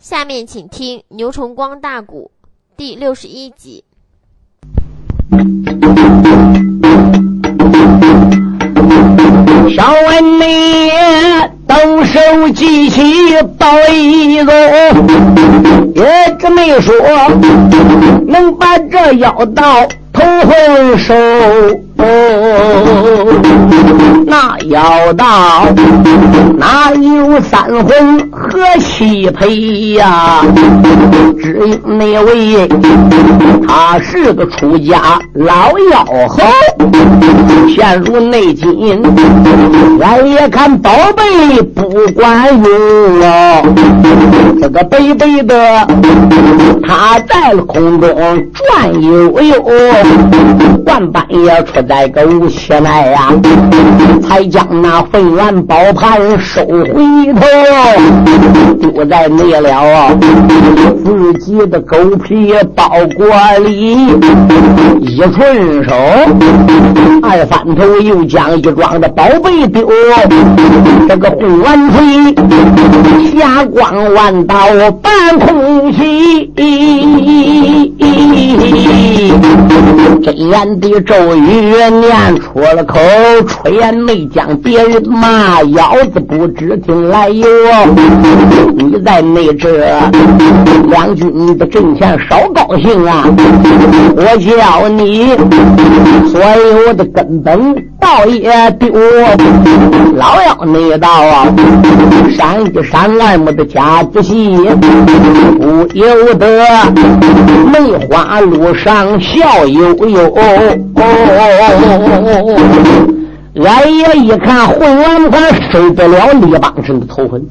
下面请听《牛崇光大鼓》第六十一集。小文你动手记起报一走，也只没说能把这妖道头回收。那妖道哪有三魂和七魄呀？只因那位他是个出家老妖猴。陷入内金，俺也看宝贝不管用哦。这个北北的，他在空中转悠悠，万半夜出在个无期内呀，才将那混元宝盘收回头，丢在内了自己的狗皮包裹里，一顺手。二翻头又将一桩的宝贝丢，这个混元锤霞光万道半空起，真言的咒语念出了口，出言没将别人骂，腰子不知听来由。你在内这两军的阵前少高兴啊！我叫你所有的。根本道也丢，老妖那道啊，山一山二木的家子戏，不由得梅花路上笑悠悠。哦哦哦哦哦哦哦哦俺爷一看混元盘收不了李邦臣的头魂，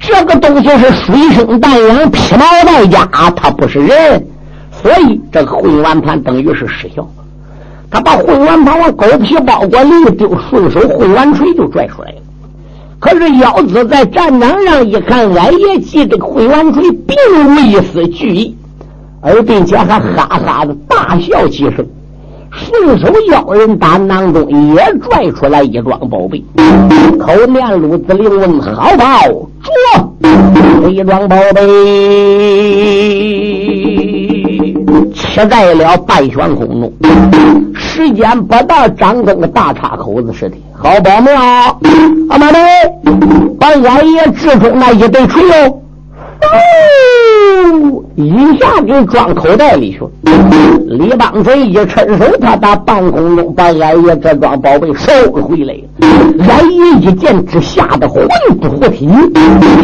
这个东西是水生蛋养，披毛戴甲，他不是人，所以这个混元盘等于是失效。他把混元盘往狗皮包裹里丢，顺手混元锤就拽出来了。可是妖子在战场上一看，俺爷记这个混元锤并无一丝惧意，而并且还哈哈的大笑几声，顺手妖人胆囊中也拽出来一桩宝贝，口念鲁子令问：“好宝，捉这一桩宝贝，切在了半悬空中。”时间不到，张灯个大岔口子似的，好宝妙！阿妈的，把俺爷之中那一对锤哦。一下就装口袋里去了。李邦春一伸手，他打半空中把俺爷这桩宝贝收回来。俺爷一见之，吓得魂不附体，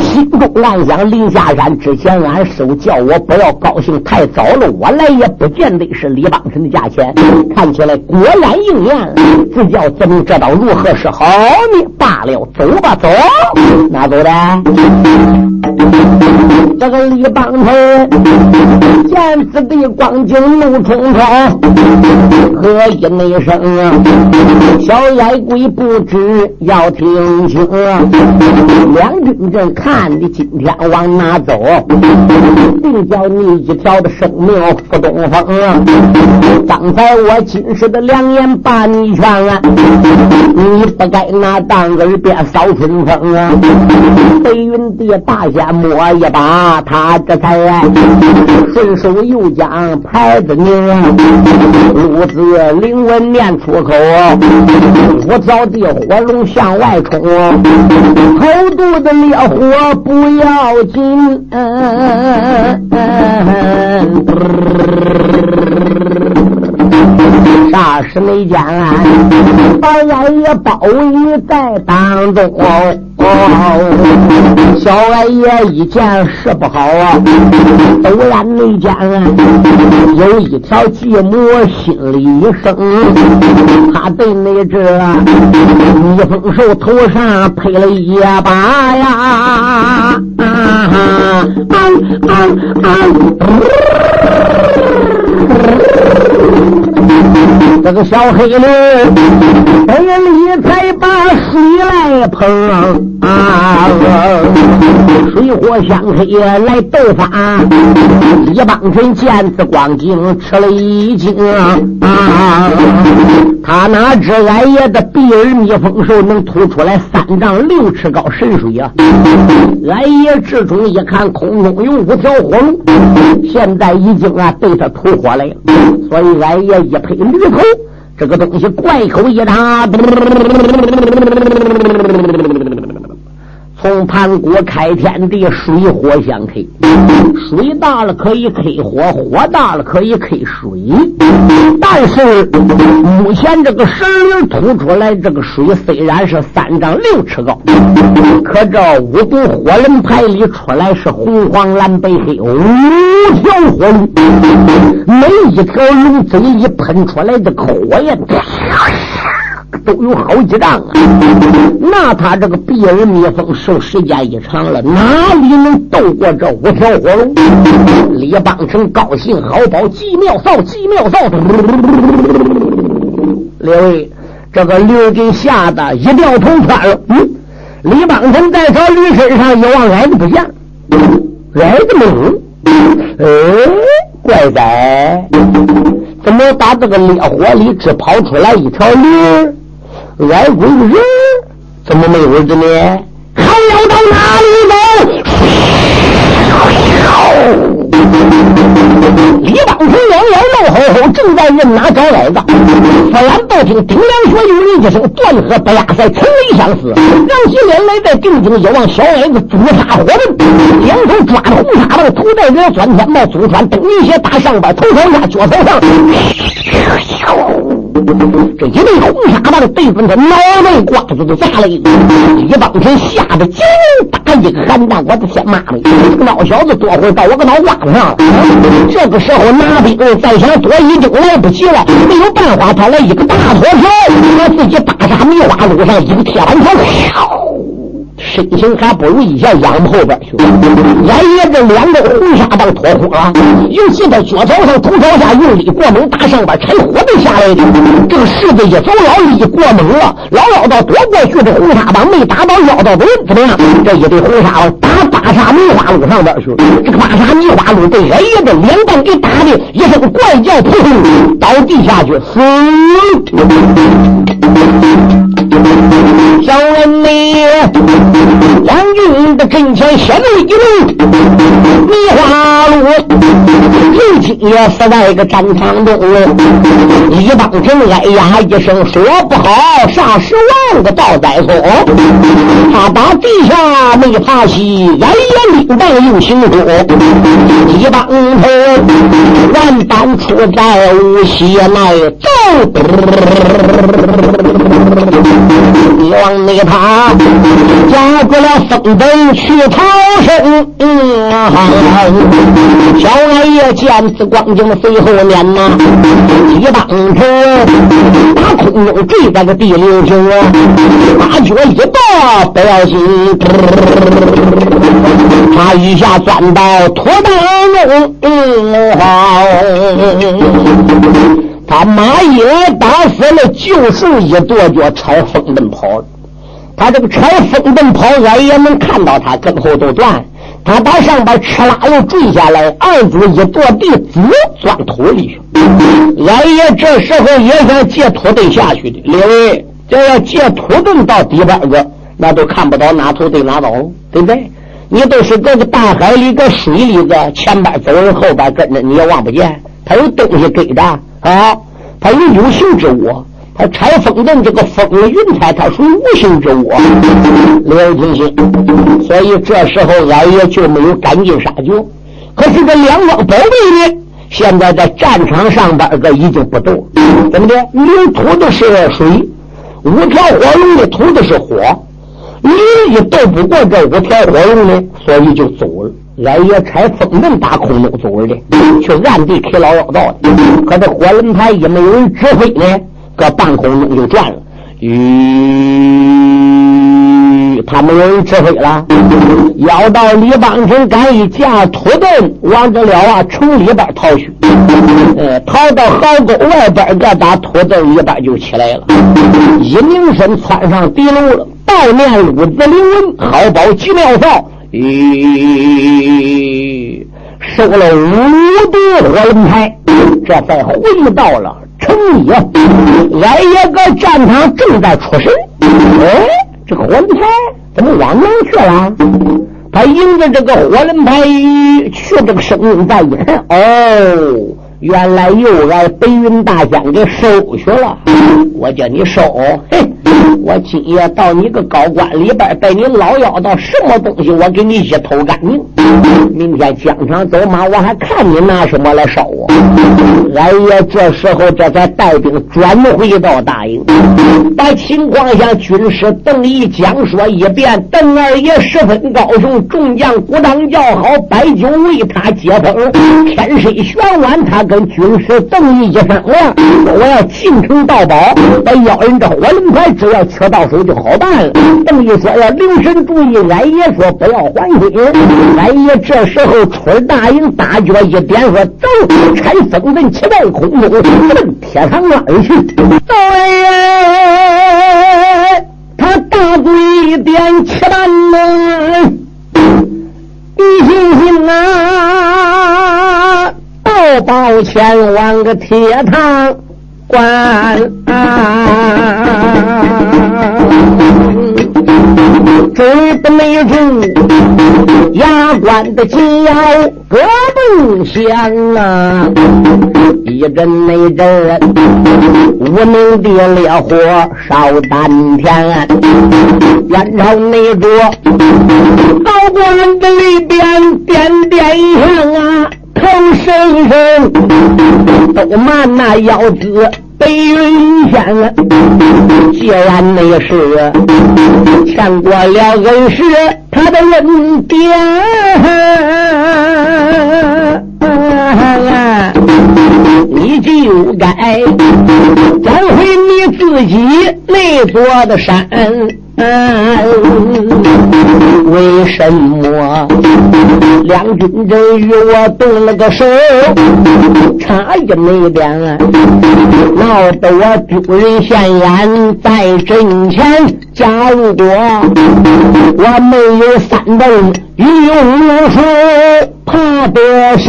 心中暗想：临下山之前，俺手叫我不要高兴太早了。我来也不见得是李邦臣的价钱，看起来果然应验了。只叫怎么知道如何是好呢？罢了，走吧，走，哪走的？这个李邦春见此地光景怒冲冲，喝一声啊，小矮鬼不知要听清啊！两军正看你今天往哪走，定叫你一条的生命赴东风！刚才我今时的良言把你劝啊，你不该拿当耳边扫春风啊！白云的大侠摸一把，他这才顺手又将牌子拧，路子灵文念出口，我早地火龙向外冲，头肚子烈火不要紧。霎时没间，把俺也包围在当中。小俺爷一见是不好啊，陡然没间，有一条寂寞心里一生。他对那这逆风兽头上配了一把呀，啊啊啊这个小黑驴，本里才把水来捧啊。水火相克来斗法，一帮人见此光景吃了一惊啊！他哪知俺爷的碧耳蜜蜂兽能吐出来三丈六尺高神水啊！俺爷之中一看空中有五条火龙，现在已经啊被他吐火了，所以俺爷一拍驴头，这个东西怪口一打。从盘古开天地，水火相克，水大了可以克火，火大了可以克水。但是目前这个神灵吐出来这个水虽然是三丈六尺高，可这五毒火轮牌里出来是红黄蓝白黑五条火龙，每一条龙嘴里喷出来的火焰。都有好几丈啊！那他这个避人蜜蜂受时间一长了，哪里能斗过这五条火龙？李邦成高兴好宝，极妙扫，极妙扫！列位，这个驴给吓得一掉头窜了。嗯，李邦成在朝驴身上一望，矮子不见，矮子没有。哎，怪哉！怎么打这个烈火里只跑出来一条驴？外国人怎么没有的呢？还要到哪里走？李邦平两眼冒吼吼，正在任哪找矮子。忽然不听丁良说有人一声断喝不压塞，成为相思。让起脸来，在定睛一望，小矮子朱砂火轮，两手抓着红纱棒，头戴着钻天帽，祖传登云鞋，大上边头朝下，脚朝上。这一对红纱棒对准他脑袋瓜子都砸了一个，李邦平吓得紧打一个寒战，我的天妈的，这个老小子多会到我个脑瓜子上了。这个时候拿兵再想躲已经来不及了，没有办法，他来一个大脱逃，把自己搭上梅花路上一个铁板桥。身形还不如以前仰后边去，俺爷这两个红纱棒脱空了，尤其他脚朝上、头朝下用力过猛，打上边拆火都下来的。这个柿子一走，老力过猛了，老老道躲过去，这红纱棒没打到妖道的人，怎么样？这一对红纱棒打八沙梅花路上边去了，这个八沙梅花路被俺爷这两棒给打的一声怪叫，扑通倒地下去死。小人你，将军的阵前显威龙，梅花鹿，如今也死在个战场中。李邦臣哎呀一声说不好，杀十万个赵宰松。他打地下没怕西，俺也领带又行中。李邦臣万般出在无锡来走。你往那他加过了风灯去逃生，嗯小俺也见此光景随后面呐，一当头打空中坠在个地流平，大脚一跺不要紧，他一下钻到土当中，他马也打死了，就剩一跺脚朝风灯跑了。他这个朝风灯跑，俺也能看到他跟后都断。他把上边吃拉又坠下来，二子一跺地，直钻土里去。俺爷这时候也想借土遁下去的。另外，这要借土遁到底边个，那都看不到哪土遁哪走，对不对？你都是搁个大海里、搁水里个，前边走人，后边跟着，你也望不见。他有东西给的。啊，他有有形之物，拆风阵这个风云彩，它属于无形之物，了听心。所以这时候俺也就没有赶尽杀绝。可是这两桩宝贝呢，现在在战场上边个已经不动，怎么的？你吐的是水，五条火龙的吐的是火，你一斗不过这五条火龙呢，所以就走了。俺爷拆风阵打空中走的，去暗地开老妖道的。可这火轮台也没有人指挥呢，搁半空中就转了。咦，他没有人指挥了。要到李邦臣赶一架土遁往这了啊城里边逃去，呃，逃到壕沟外边，个打土遁一边就起来了。一拧身窜上敌楼了，抱面鲁子刘文，好宝急妙扫，咦，收了五毒火轮胎，这才回到了城里。俺爷个战场正在出神，哎，这个火轮牌怎么往哪去了？他迎着这个火轮牌去，这个声音再一看，哦。原来又挨白云大仙给收去了，我叫你收，嘿，我今夜到你个高官里边，被你老妖到什么东西，我给你一偷干净。明天疆场走马，我还看你拿什么来烧我。俺爷这时候这才带兵转回到大营，把情况向军师邓毅讲说一遍。邓二爷十分高兴，众将鼓掌叫好，摆酒为他接风。天水玄关他。跟军师邓毅一商量，我要进城盗宝，把妖人这火轮牌只要取到手就好办了。邓毅说要留神注意，俺爷说不要还心。俺爷这时候出大营，大脚一点说走，拆风阵七在空中，奔铁堂而去。他大嘴一点七万呢，你信信啊？到宝前往个铁堂关，追不没住，牙关的紧咬，胳膊响啊！一阵那阵，无名的烈火烧丹田，元朝那着，高官的里边点点响啊！头生生都瞒那妖子白云仙，既然那是欠过了恩师他的恩典，你就该找回你自己那座的山。为什么两军阵与我动了个手？差一没点，闹得我丢人现眼在阵前。假如果我没有三斗御用术。怕的是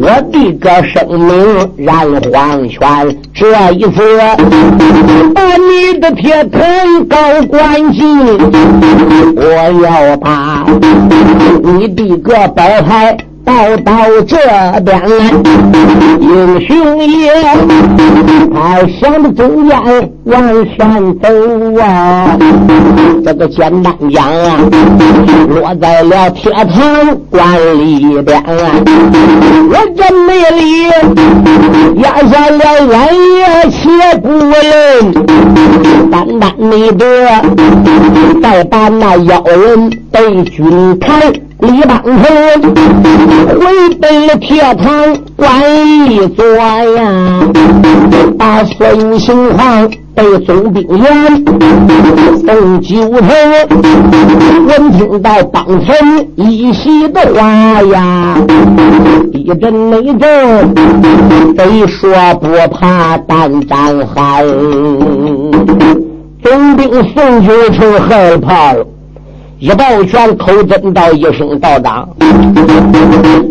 我一个生命燃黄泉，这一次把你的铁盆搞关进，我要把你的个宝牌。到到这边来，英雄爷，他向着中间往前走啊。这个简单讲啊，落在了铁堂关里边啊。我这没理压下了俺爷且不论，单单你得再把那妖人被军台。李邦臣回奔了铁堂关一坐呀，把所有情况被总兵员送九头。闻听到帮臣一席的话呀，一阵内阵，非说不怕胆战寒。总兵送九成害怕了。一抱拳，口真道一声道长。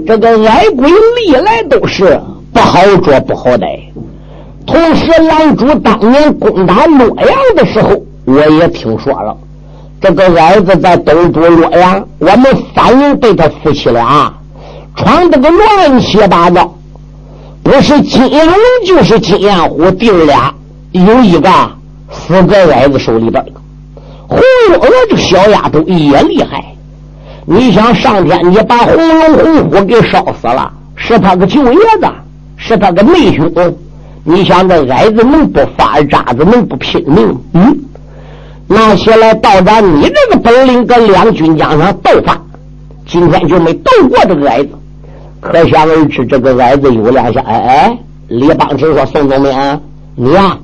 这个矮鬼历来都是不好捉不好逮。同时，狼主当年攻打洛阳的时候，我也听说了。这个矮子在东都洛阳，我们三人被他夫妻俩闯得个乱七八糟。不是金龙，就是金阳虎，弟儿俩有一个死在矮子手里边。红月这个小丫头也厉害，你想上天，你把红龙红虎给烧死了，是他个舅爷子，是他个妹兄。你想这矮子能不发渣子，能不拼命？嗯，拿起来到咱，你这个本领跟两军将上斗法，今天就没斗过这个矮子，可想而知，这个矮子有两下。哎哎，李邦臣说：“宋总兵，你呀，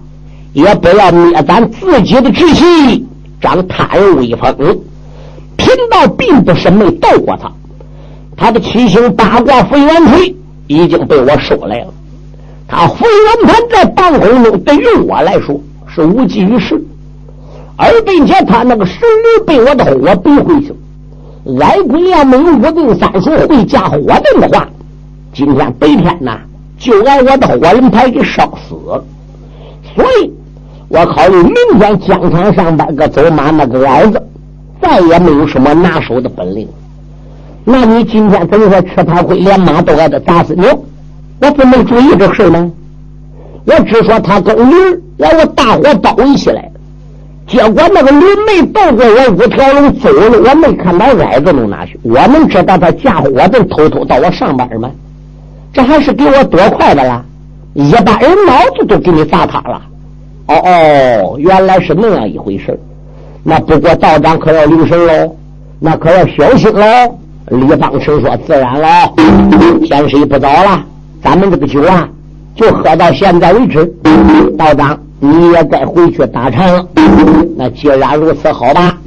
也不要灭咱自己的志气。”长他人威风。贫道并不是没斗过他，他的七星八卦飞元锤已经被我收来了。他飞元盘在半空中，对于我来说是无济于事，而并且他那个神驴被我的火逼回去。矮鬼要没有五定三术会架火阵的话，今天白天呐就挨我的火人牌给烧死了。所以，我考虑明天疆场上边个走马那个矮子，再也没有什么拿手的本领。那你今天怎么说吃他亏，连马都挨着打死你？我不没注意这事呢。我只说他跟驴让我大火包围起来。结果那个驴没斗过我五条龙走了，我没看到矮子弄哪去。我能知道他架火阵偷偷到我上班吗？这还是给我多快的啦！一般人脑子都给你砸塌了。哦哦，原来是那样一回事那不过道长可要留神喽，那可要小心喽。李邦成说：“自然喽，天色不早了，咱们这个酒啊，就喝到现在为止。道长。”你也该回去打禅了。那既然如此，好吧。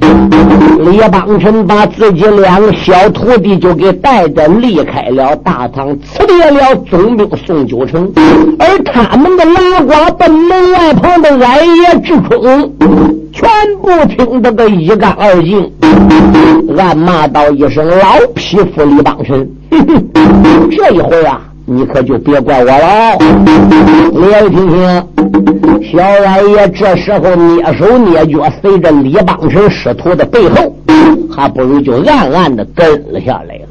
李邦臣把自己两个小徒弟就给带着离开了大唐，辞别了总兵宋九成，而他们的拉呱奔门外旁的矮爷智春，全部听得个一干二净，暗骂道一声：“老匹夫李邦臣！” 这一回啊。你可就别怪我了，李二听听，小王爷这时候蹑手蹑脚，随着李邦成师徒的背后，还不如就暗暗的跟了下来了。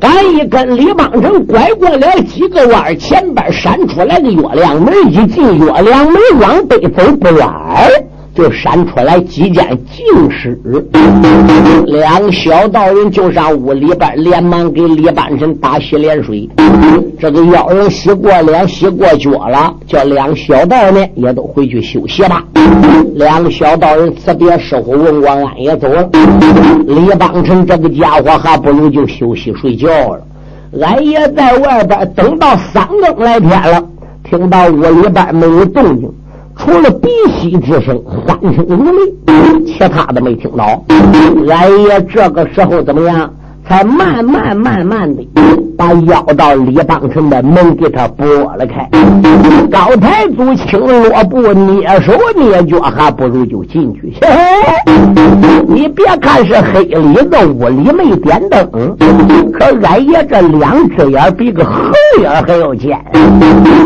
赶一跟，李邦成拐过了几个弯，前边闪出来个月亮门，一进月亮门，往北走不远。就闪出来几件净尸，两小道人就上屋里边，连忙给李半神打洗脸水。这个妖人洗过脸、洗过脚了，叫两小道呢也都回去休息吧。两个小道人辞别师傅，文官安也走了。李邦臣这个家伙还不如就休息睡觉了。俺也在外边等到三更来天了，听到屋里边没有动静。除了鼻息之声、鼾声如雷，其他的没听到。俺爷这个时候怎么样？才慢慢慢慢的把腰到李邦成的门给他拨了开。高太祖轻落步，蹑手蹑脚，还不如就进去。嘿嘿，你别看是黑里子，屋里没点灯，可俺爷这两只眼比个猴眼还要尖。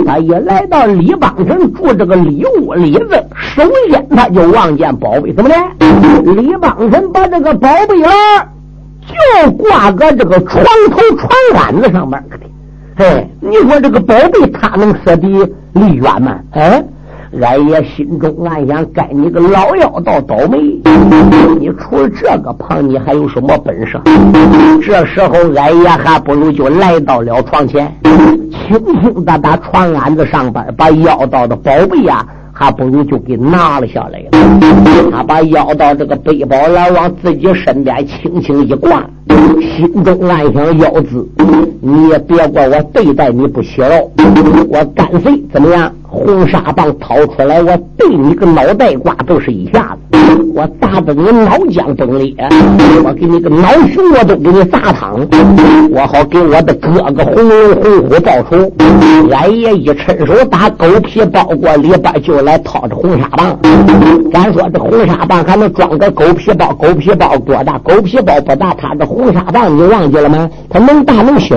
他一来到李邦成住这个里屋里子，首先他就望见宝贝，怎么的？李邦成把这个宝贝儿。就挂个这个床头床杆子上面的，哎，你说这个宝贝他能舍得离远吗？哎，俺爷心中暗想：该你个老妖道倒霉！你除了这个胖，你还有什么本事？这时候，俺爷还不如就来到了床前，轻轻的把床杆子上边把妖道的宝贝呀。还不如就给拿了下来了。他把腰到这个背包篮往自己身边轻轻一挂，心中暗想：腰子，你也别怪我对待你不小，我干脆怎么样？红沙棒掏出来，我对你个脑袋瓜都是一下子，我打的你脑浆崩裂，我给你个脑熊我都给你砸汤，我好给我的哥哥红龙红虎报仇。俺爷一伸手打狗皮包裹里边就来掏着红纱棒，咱说这红纱棒还能装个狗皮包？狗皮包多大？狗皮包不大，他这红纱棒你忘记了吗？它能大能小，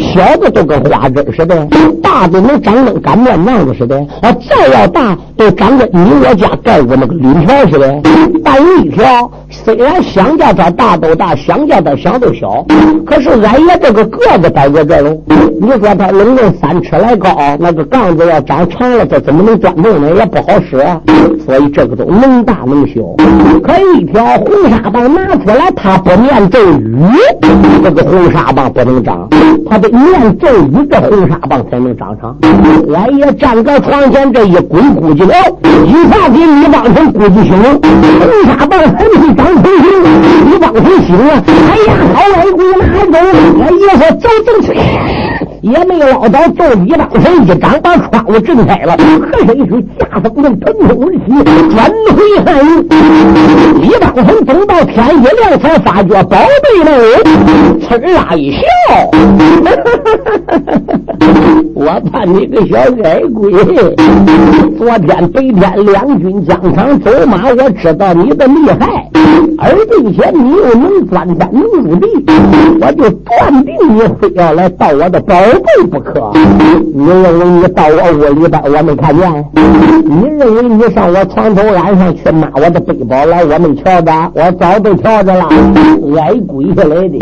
小的都跟花针似的，大的能长成擀面杖。似的啊，再要大都长跟你我家盖过那个铝条似的，但有一条。虽然想叫它大都大，想叫它小都小，可是俺爷这个个子摆在这喽。你说他能用三尺来高，那个杠子要长长了，这怎么能端正呢？也不好使啊。所以这个都能大能小。可一条红纱棒拿出来，他不念咒语，这个红纱棒不能长，他得念咒语，这红纱棒才能长长。俺爷站在床前这一滚，估计了，一下给李邦成估计行。红纱棒还没长成形，你往回醒啊！哎呀，好矮鬼拿走？我爷说走走去。也没捞到，就一当神一掌把窗户震开了，和声一声，下风阵腾空而起，转回汉营。李当神等到天一亮，才发觉宝贝们，呲啦一笑，我怕你个小矮鬼，昨天白天两军疆场走马，我知道你的厉害，而并且你又能钻山入地，我就断定你非要来盗我的宝。贝不可！你认为你到我屋里边我没看见？你认为你上我床头栏上去拿我的背包来我没瞧着？我早都瞧着了，挨鬼子来的。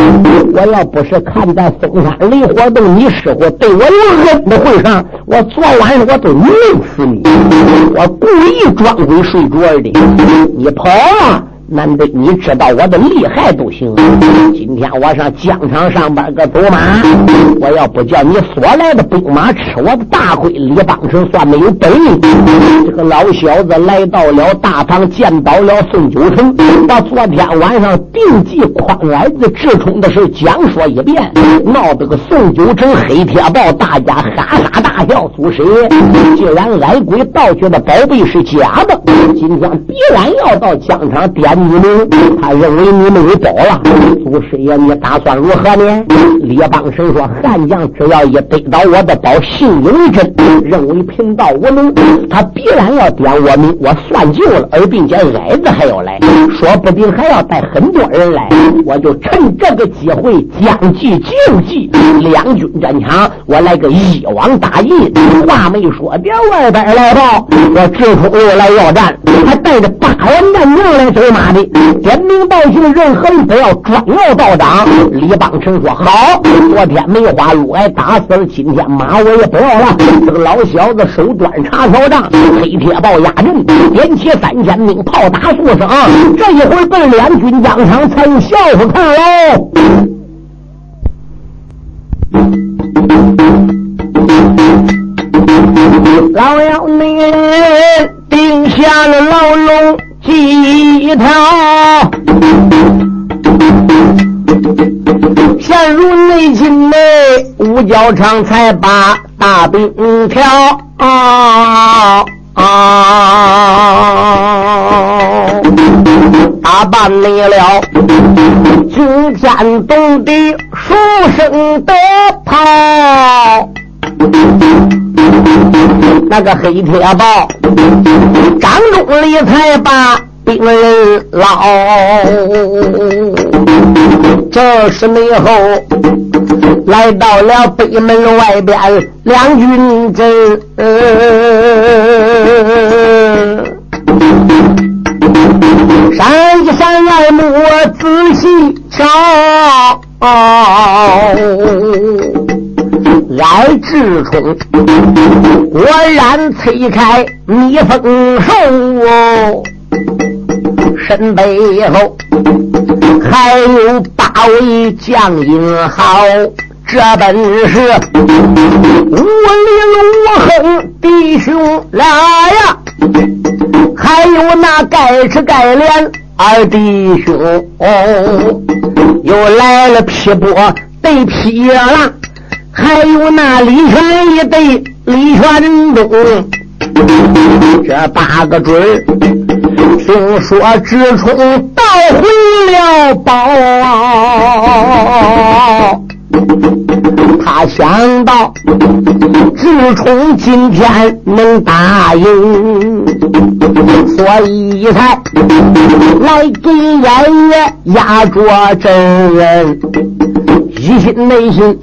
我要不是看在嵩山雷活动你师傅对我有恩的会上，我昨晚上我都弄死你！我故意装鬼睡着的，你跑了。难得你知道我的厉害都行。今天我上疆场上班个走马，我要不叫你所来的兵马吃我的大亏，李邦成算没有本领。这个老小子来到了大堂，见到了宋九成，把昨天晚上定计诓儿子智冲的事讲说一遍，闹得个宋九成黑铁豹，大家哈哈大笑。祖师爷？既然矮鬼盗去的宝贝是假的，今天必然要到疆场点。你们，他认为你没有宝了，祖师爷，你打算如何呢？李邦神说：“汉将只要一得到我的宝，信以为真，认为贫道无能，他必然要点我名。我算旧了，而并且矮子还要来，说不定还要带很多人来。我就趁这个机会将计就计，两军战场，我来个一网打尽。话没说，别外边来报，我智冲又来要战，还带着八万战将来走马。”的点名道姓，任何人不要装要到场。李邦成说：“好，昨天梅花鹿挨打死了，今天马我也不要了。这个老小子手端茶条杖，黑铁豹压阵，点起三千兵，炮打数声。这一会儿奔两军疆场，才有笑话看喽。”老妖内人定下了牢笼。一条，陷入内侵内，五角场才把大兵挑，打扮没了，惊天动地书生的炮。那个黑铁豹，张忠礼才把兵人捞。这时内后来到了北门外边两军阵，闪一闪二目仔细瞧。挨智冲，果然催开蜜蜂兽，身背后还有八位将英豪，这本是武林武横弟兄俩呀，还有那盖吃盖脸二弟兄，哦又来了劈波对劈浪。还有那李全一对李全忠，这八个准儿，听说直冲盗回了宝，他想到直冲今天能答应，所以才来给阎爷压着真一心内心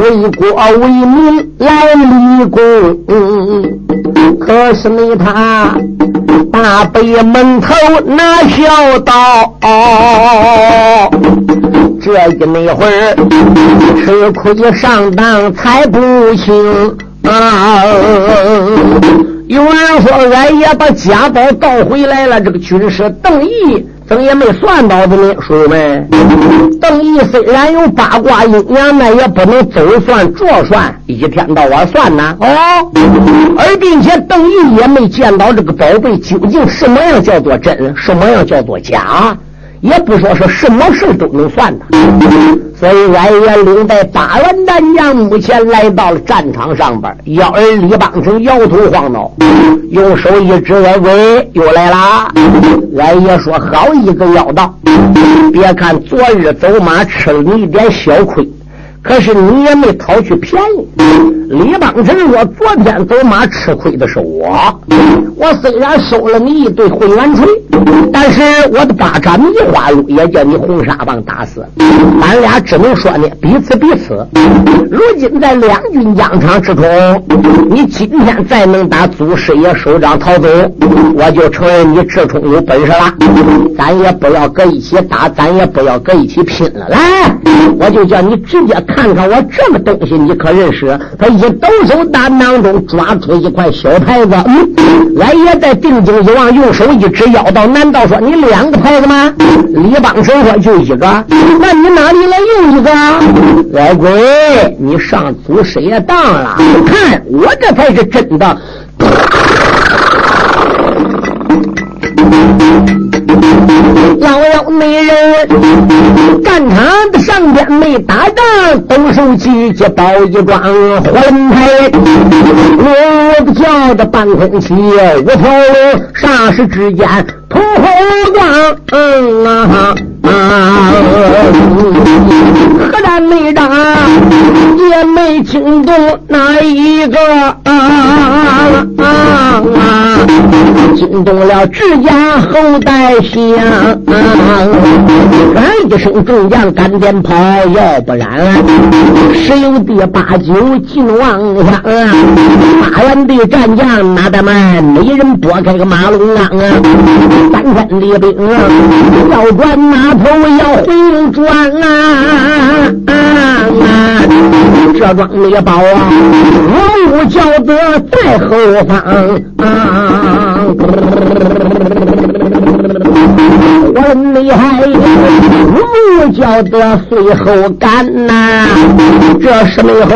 为国为民来立功，可是你他大北门头那小刀，这一那会儿吃亏上当才不轻啊！有人说俺也把家宝盗回来了，这个军师邓毅。等也没算到的呢，叔们，邓毅虽然有八卦阴阳，那也不能走算着算，一天到晚算呐。哦，而并且邓毅也没见到这个宝贝究竟什么样叫做真，什么样叫做假。也不说是什么事都能算的，所以俺也领带八员战将目前来到了战场上边。要儿李邦成摇头晃脑，用手一指：“哎喂，又来啦！”俺爷说：“好一个妖道！别看昨日走马吃了你一点小亏。”可是你也没讨去便宜。李邦臣说：“昨天走马吃亏的是我。我虽然收了你一对混元锤，但是我的八爪梅花路也叫你红沙棒打死。俺俩只能说呢，彼此彼此。如今在两军疆场之中，你今天再能打祖师爷手掌逃走，我就承认你智冲有本事了。咱也不要搁一起打，咱也不要搁一起拼了。来，我就叫你直接。”看看我这个东西，你可认识？他一抖手胆囊中抓出一块小牌子，嗯，俺也在定睛一望，用手一指，妖道，难道说你两个牌子吗？李邦生说就一个，那你哪里来用一个？老鬼，你上祖师爷当了？看我这才是真的。老妖美人，战场的上边没打仗，动手机去包一桩火轮胎，我的叫的半空气，五条龙霎时之间头后光，嗯啊啊，何战没打，也没惊动哪一个啊啊啊，惊动了自家后代。响，喊一声众将赶点跑，要不然十有第八九进王乡。八员的战将马大慢？没人拨开个马龙岗啊！三千的兵啊要转马头要回转啊！这桩猎宝啊，我武叫得在后方啊！我厉害，不叫得随后赶呐。这时内后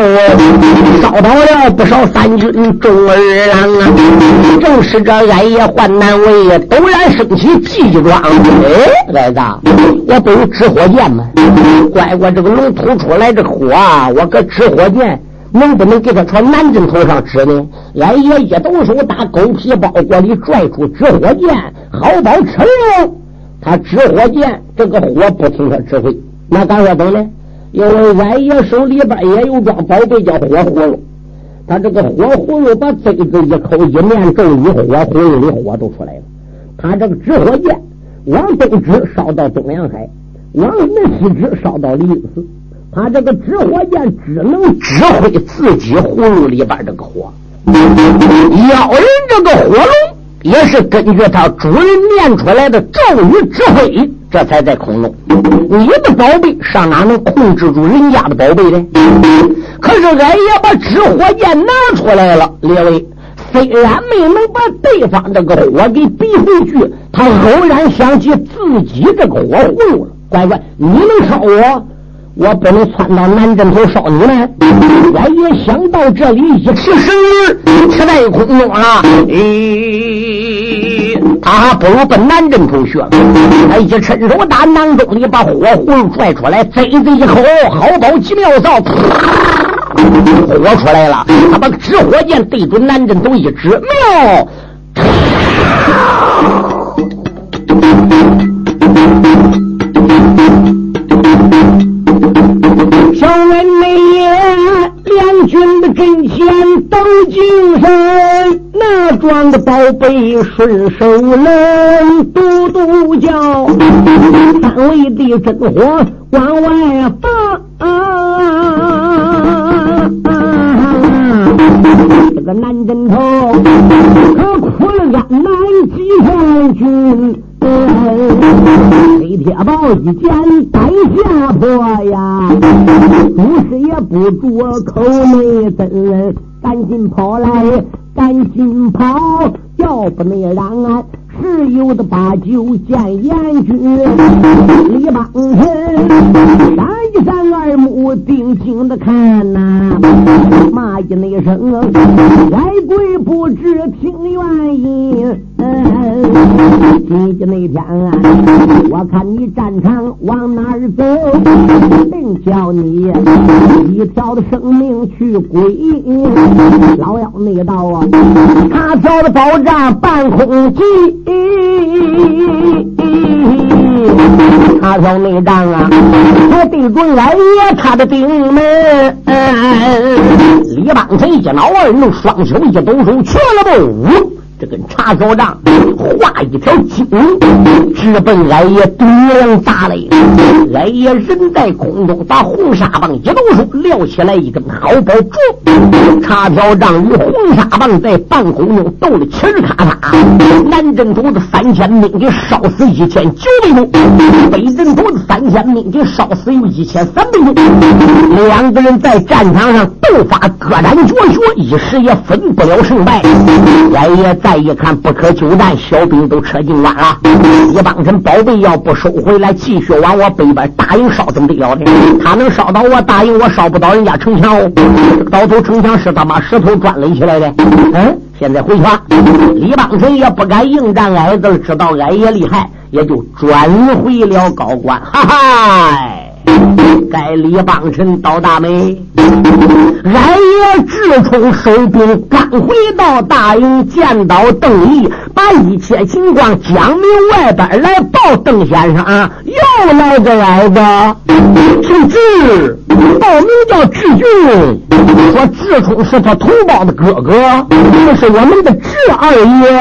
烧到了不少三军众儿郎啊。正是这暗夜患难为，陡然升起计状。哎，儿子，我不有纸火箭吗？乖乖，这个龙吐出来这火啊，我搁纸火箭。能不能给他朝南京头上指呢？俺爷一抖手，打狗皮包裹里拽出纸火箭，好包吃了。他指火箭这个火不听他指挥，那敢说怎呢？因为俺爷手里边也有装宝贝，叫火葫芦。他这个火葫芦把嘴子一扣，一念咒语，火葫芦里火都出来了。他这个指火箭往东指烧到东洋海，往西指烧到灵寺。他这个指火箭只能指挥自己葫芦里边这个火，妖人这个火龙也是根据他主人念出来的咒语指挥，这才在空中。你的宝贝上哪能控制住人家的宝贝呢？可是俺也把纸火箭拿出来了，列位，虽然没能把对方这个火给逼回去，他偶然想起自己这个火葫芦了。乖乖，你能烧我？我不能窜到南镇头烧你们，我也想到这里一尺神儿，吃在空中了。哎，他还不如奔南镇头去。他一伸手打囊中里把火葫芦拽出来，贼子一口，好宝奇妙造，火出来了。他把纸火箭对准南镇头一指，妙。两军的阵前都精神，那装的宝贝顺手能嘟嘟叫，三位的真火往外放。这个南镇头可苦了俺南几将军。黑铁豹一见胆下坡呀，不是也不住口内真，赶紧跑来，赶紧跑，要不那让俺十有的八九见阎君，李邦臣闪一闪二目，定睛的看呐，骂一那声，来鬼不知听原因。今天那天啊，我看你战场往哪儿走，定叫你一条的生命去归。老妖那道啊，他挑的宝杖半空计，他挑那仗啊，还对准俺爷他的顶门。李邦臣一恼二怒，双手一抖手，去了不？这根插条杖画一条金龙直奔俺爷肚梁砸来。俺爷人在空中，把红纱棒一抖手，撂起来一根好宝柱。插条杖与红纱棒在半空中斗得嘁哩咔嚓。南镇主子三千兵给烧死一千九百多，北镇主子三千兵给烧死有一千三百多。两个人在战场上斗法，各展绝学，一时也分不了胜败。俺爷。再一看不可久战，小兵都撤进关了。一帮人宝贝要不收回来，继续往我北边大营烧，怎么得了的？他能烧到我大营，我烧不到人家城墙哦。到头城墙是他妈石头砖垒起来的。嗯，现在回去吧。李邦臣也不敢应战，矮子知道矮也厉害，也就转回了高官。哈哈。该李邦臣倒大霉，俺爷直冲收兵，刚回到大营，见到邓毅，把一切情况讲明外边来报邓先生，又来个矮子，姓智，报名叫智俊，说智冲是他同胞的哥哥，这是我们的智二爷，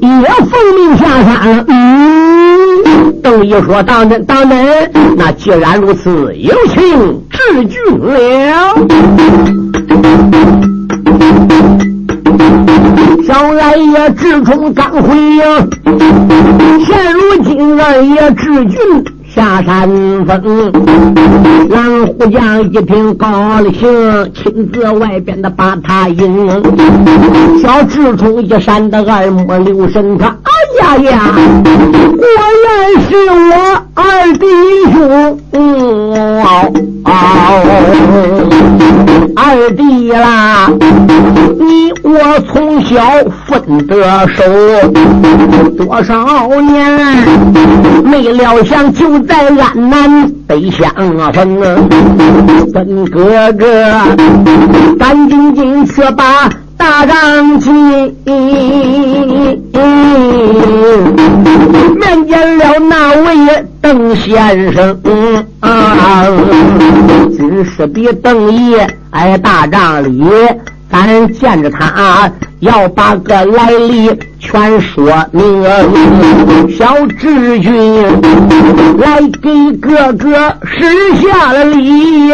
也奉命下山。嗯，邓毅说：“当真，当真。那既然如此。”有请治军了。小来也志冲刚回营，现如今二爷治军下山峰。狼虎将一听高了兴，亲自外边的把他迎。小智冲一闪的二目留神他，哎。呀呀！果然是我二弟兄，二弟啦！你我从小分得手，多少年没料想就在安南北相逢，本哥哥，赶紧进去把。大丈夫面见了那位邓先生，啊，只是比邓爷哎大帐里。咱见着他，要把个来历全说明。小志军来给哥哥施下了礼，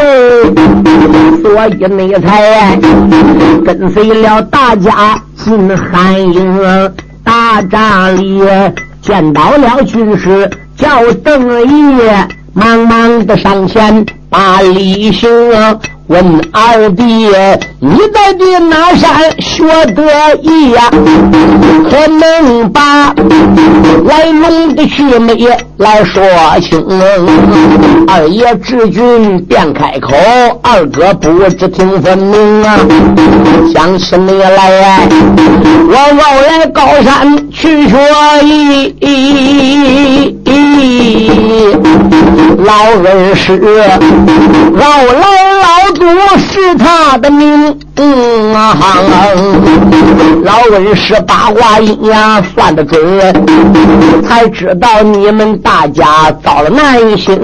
所以你才跟随了大家进寒营。大帐里见到了军师，叫邓爷，忙忙的上前把礼行。问二弟，你在的哪山学得意呀？可能把来龙的去脉来说清。二爷知军便开口，二哥不知听分明啊。想起你来，我要来高山去学艺，咦老人是老来。老祖是他的嗯，啊！老恩是八卦阴阳算得准，才知道你们大家遭了难行，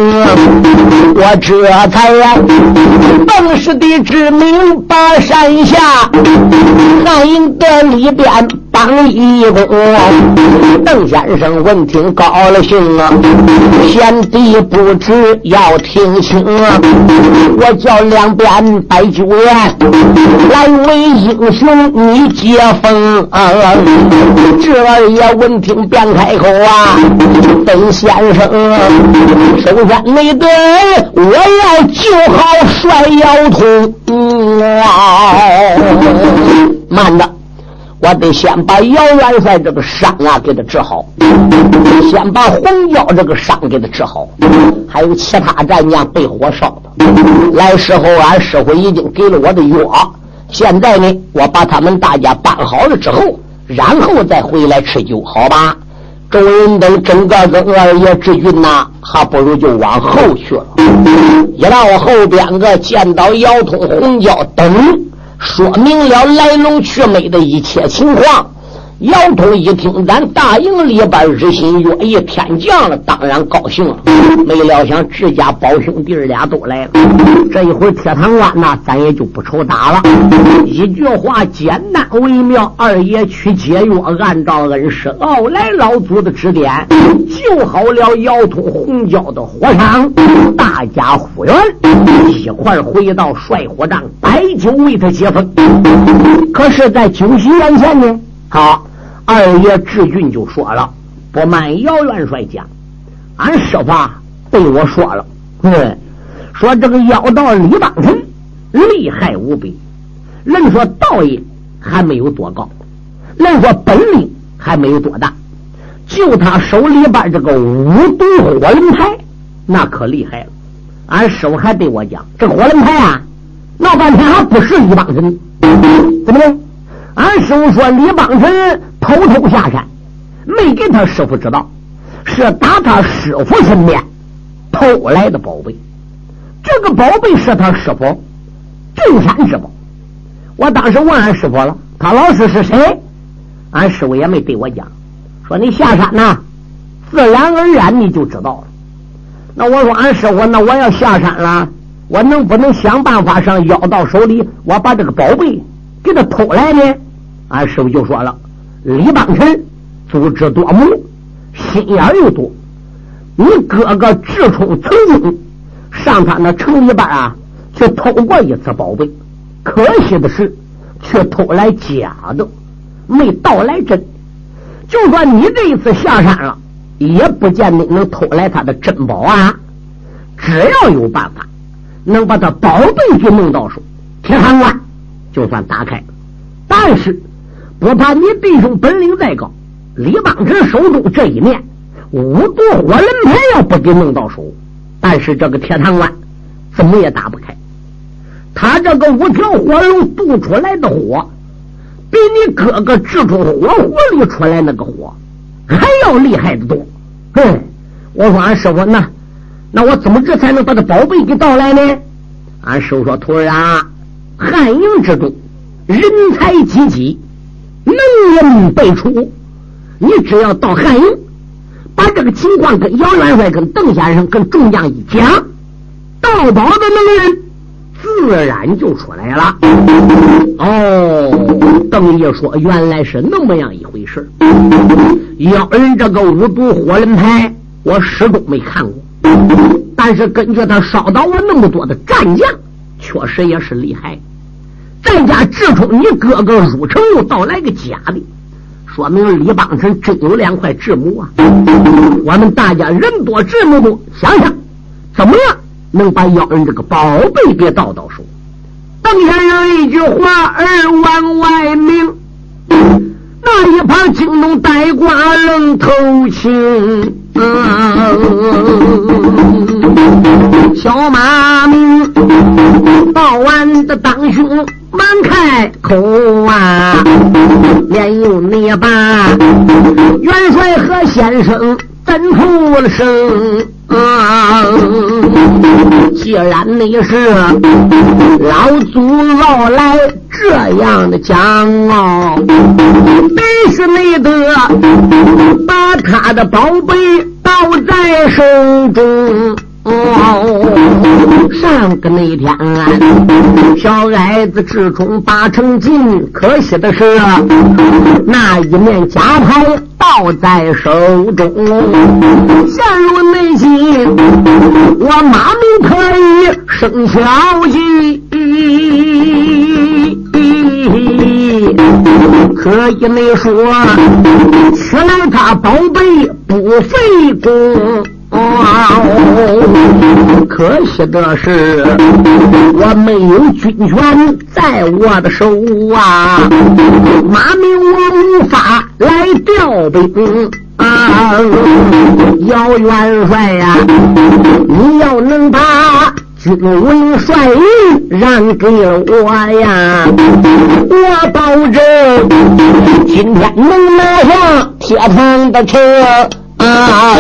我这才正式的指明把山下汉营的里边帮义工。邓先生闻听高了兴啊，贤弟不知要听清啊，我叫。两边摆酒宴，来为英雄你接风啊。这二爷闻听便开口啊，邓先生，首先你得我要救好帅腰通。慢着，我得先把姚元帅这个伤啊给他治好，先把红娇这个伤给他治好，还有其他战将被火烧的。来时候，俺师傅已经给了我的药，现在呢，我把他们大家办好了之后，然后再回来吃酒，好吧？众人等整个跟二爷之军呐，还不如就往后去了。一到后边个见到姚通、洪娇等。说明了来龙去脉的一切情况。姚通一听，咱大营里边日新月异，天降了，当然高兴了。没料想，自家宝兄弟俩都来了。这一会儿铁堂关呐，咱也就不愁打了。一句话，简单微妙。二爷去解约，按照恩师奥来老祖的指点，救好了姚通、红椒的火伤。大家呼援，一块回到帅火帐，摆酒为他接风。可是，在酒席宴前呢，好。二爷志俊就说了：“不瞒姚元帅讲，俺师傅对我说了，嗯，说这个妖道李邦臣厉害无比，人说道义还没有多高，人说本领还没有多大，就他手里边这个五毒火轮牌，那可厉害了。俺师傅还对我讲，这火轮牌啊，闹半天还不是李邦臣，怎么的？俺师傅说李邦臣。”偷偷下山，没给他师傅知道，是打他师傅身边偷来的宝贝。这个宝贝是他师傅镇山之宝。我当时问俺师傅了，他老师是谁？俺师傅也没对我讲，说你下山呐，自然而然你就知道了。那我说俺师傅，那我要下山了，我能不能想办法上妖道手里，我把这个宝贝给他偷来呢？俺师傅就说了。李邦臣足智多谋，心眼又多。你哥哥智冲曾经上他那城里边啊，去偷过一次宝贝，可惜的是，却偷来假的，没盗来真。就算你这一次下山了，也不见得能偷来他的珍宝啊。只要有办法，能把他宝贝给弄到手，铁汉关就算打开。但是。不怕你弟兄本领再高，李邦臣手中这一面五毒火轮牌要不给弄到手，但是这个铁堂关怎么也打不开。他这个五条火龙渡出来的火，比你哥哥制出火狐里出来那个火还要厉害的多。哼，我说俺师傅，那那我怎么这才能把这宝贝给盗来呢？俺师傅说：“徒儿啊，汉营之中人才济济。”能人辈出，你只要到汉营，把这个情况跟姚元帅、跟邓先生、跟众将一讲，盗宝的能人自然就出来了。哦，邓爷说原来是那么样一回事妖人这个五毒火轮牌，我始终没看过，但是根据他烧到我那么多的战将，确实也是厉害。在家智冲，你哥哥入城又盗来个假的，说明李邦臣真有两块智母啊！我们大家人多智母多，想想怎么样能把妖人这个宝贝给盗到手？邓先生一句话，耳往外明。那一旁惊动呆瓜愣头青，小生啊？既然你是老祖老来这样的讲哦，必须你得把他的宝贝抱在手中。哦，上个那天，小矮子智冲八成金，可惜的是那一面假牌抱在手中，陷入内心，我马明可以生小气，可以没说，取来他宝贝不费功。可惜的是，我没有军权在我的手啊，马明我无法来调兵啊。姚元帅呀，你要能把军委帅印让给我呀，我保证今天能拿下铁堂的城。啊！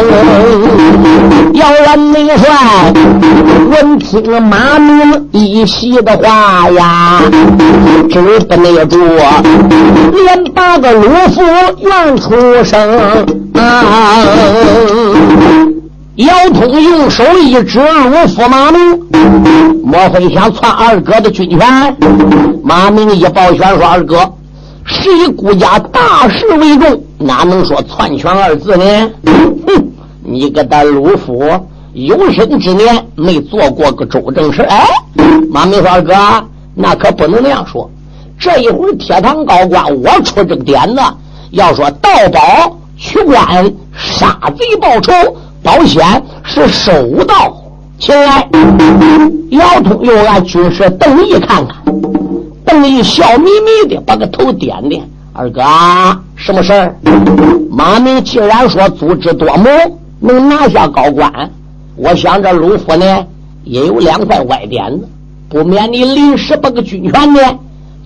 要让内帅闻听马明一席的话呀，止不耐住，连八个鲁夫愿出声啊！姚通用手一指鲁夫马明，莫非想篡二哥的军权？马明一抱拳说：“二哥。”是以顾家大事为重，哪能说篡权二字呢？哼！你个的鲁夫，有生之年没做过个周正事。哎，马明说哥，那可不能那样说。这一会儿铁堂高官，我出这个点子，要说盗宝取官、杀贼报仇，保险是收到。起来，姚通又按军师邓毅看看。邓毅笑眯眯的，把个头点点。二哥，什么事儿？马明既然说足智多谋，能拿下高官，我想这鲁夫呢也有两块歪点子，不免你临时把个军权呢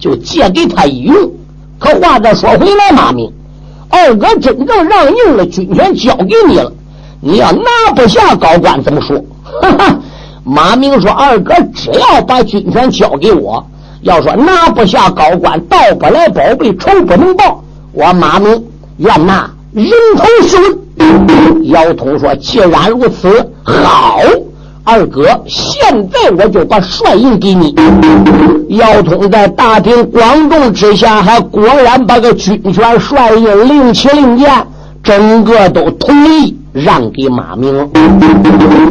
就借给他一用。可话再说回来，马明，二哥真正让用了军权交给你了，你要拿不下高官怎么说？哈哈，马明说：“二哥只要把军权交给我。”要说拿不下高官，盗不来宝贝，仇不能报。我马明愿拿人头是问。姚通说：“既然如此，好，二哥，现在我就把帅印给你。”姚通在大庭广众之下，还果然把个军权帅印令旗令箭，整个都同意让给马明。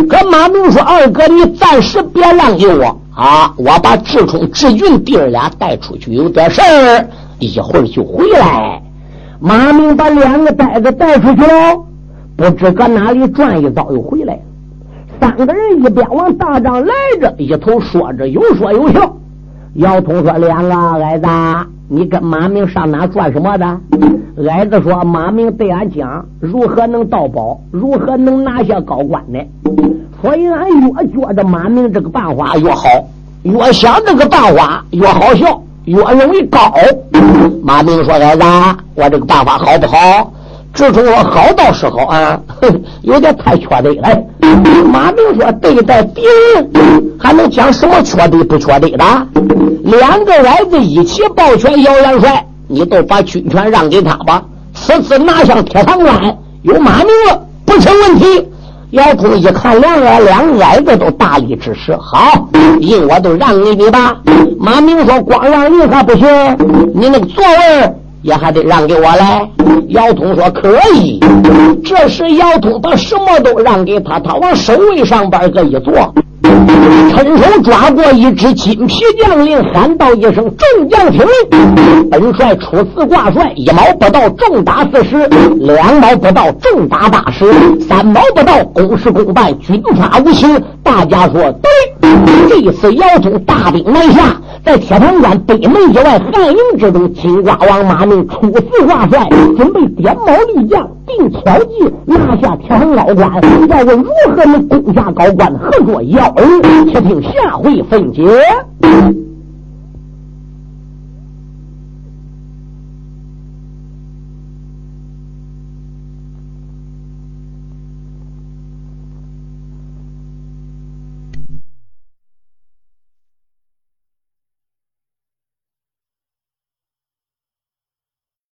可马明说：“二哥，你暂时别让给我。”啊！我把志冲、志俊弟儿俩带出去，有点事儿，一会儿就回来。马明把两个呆子带出去了，不知搁哪里转一遭，又回来了。三个人一边往大帐来着，一头说着有说有笑。姚通说：“两个矮子，你跟马明上哪转什么的？”矮子说：“马明对俺讲，如何能盗宝，如何能拿下高官呢？”所以俺越觉得马明这个办法越好，越想这个办法越好笑，越容易高。马明说：“孩子，我这个办法好不好？”志冲说：“好倒是好啊，有点太缺德了。”马明说：“对待敌人还能讲什么缺德不缺德的？”两个儿子一起抱拳：“姚元帅，你都把军权让给他吧，此次拿下铁堂关有马明了，不成问题。”姚通一看，两个两个矮子都大力支持，好，印我都让给你吧。马明说：“光让你还不行，你那个座位也还得让给我嘞。”姚通说：“可以。”这时姚通把什么都让给他，他往首位上边这一坐。伸手抓过一只金皮将领，喊道一声：“众将听令！本帅初次挂帅，一毛不到，重打四十；两毛不到，重打八十；三毛不到，公事公办，军法无情。”大家说对。这次姚通大兵南下，在铁堂关北门以外汉营之中，金瓜王马明初次挂帅，准备点卯立将，定巧计拿下天衡高关。要问如何能攻下高关，合作要。且听下回分解。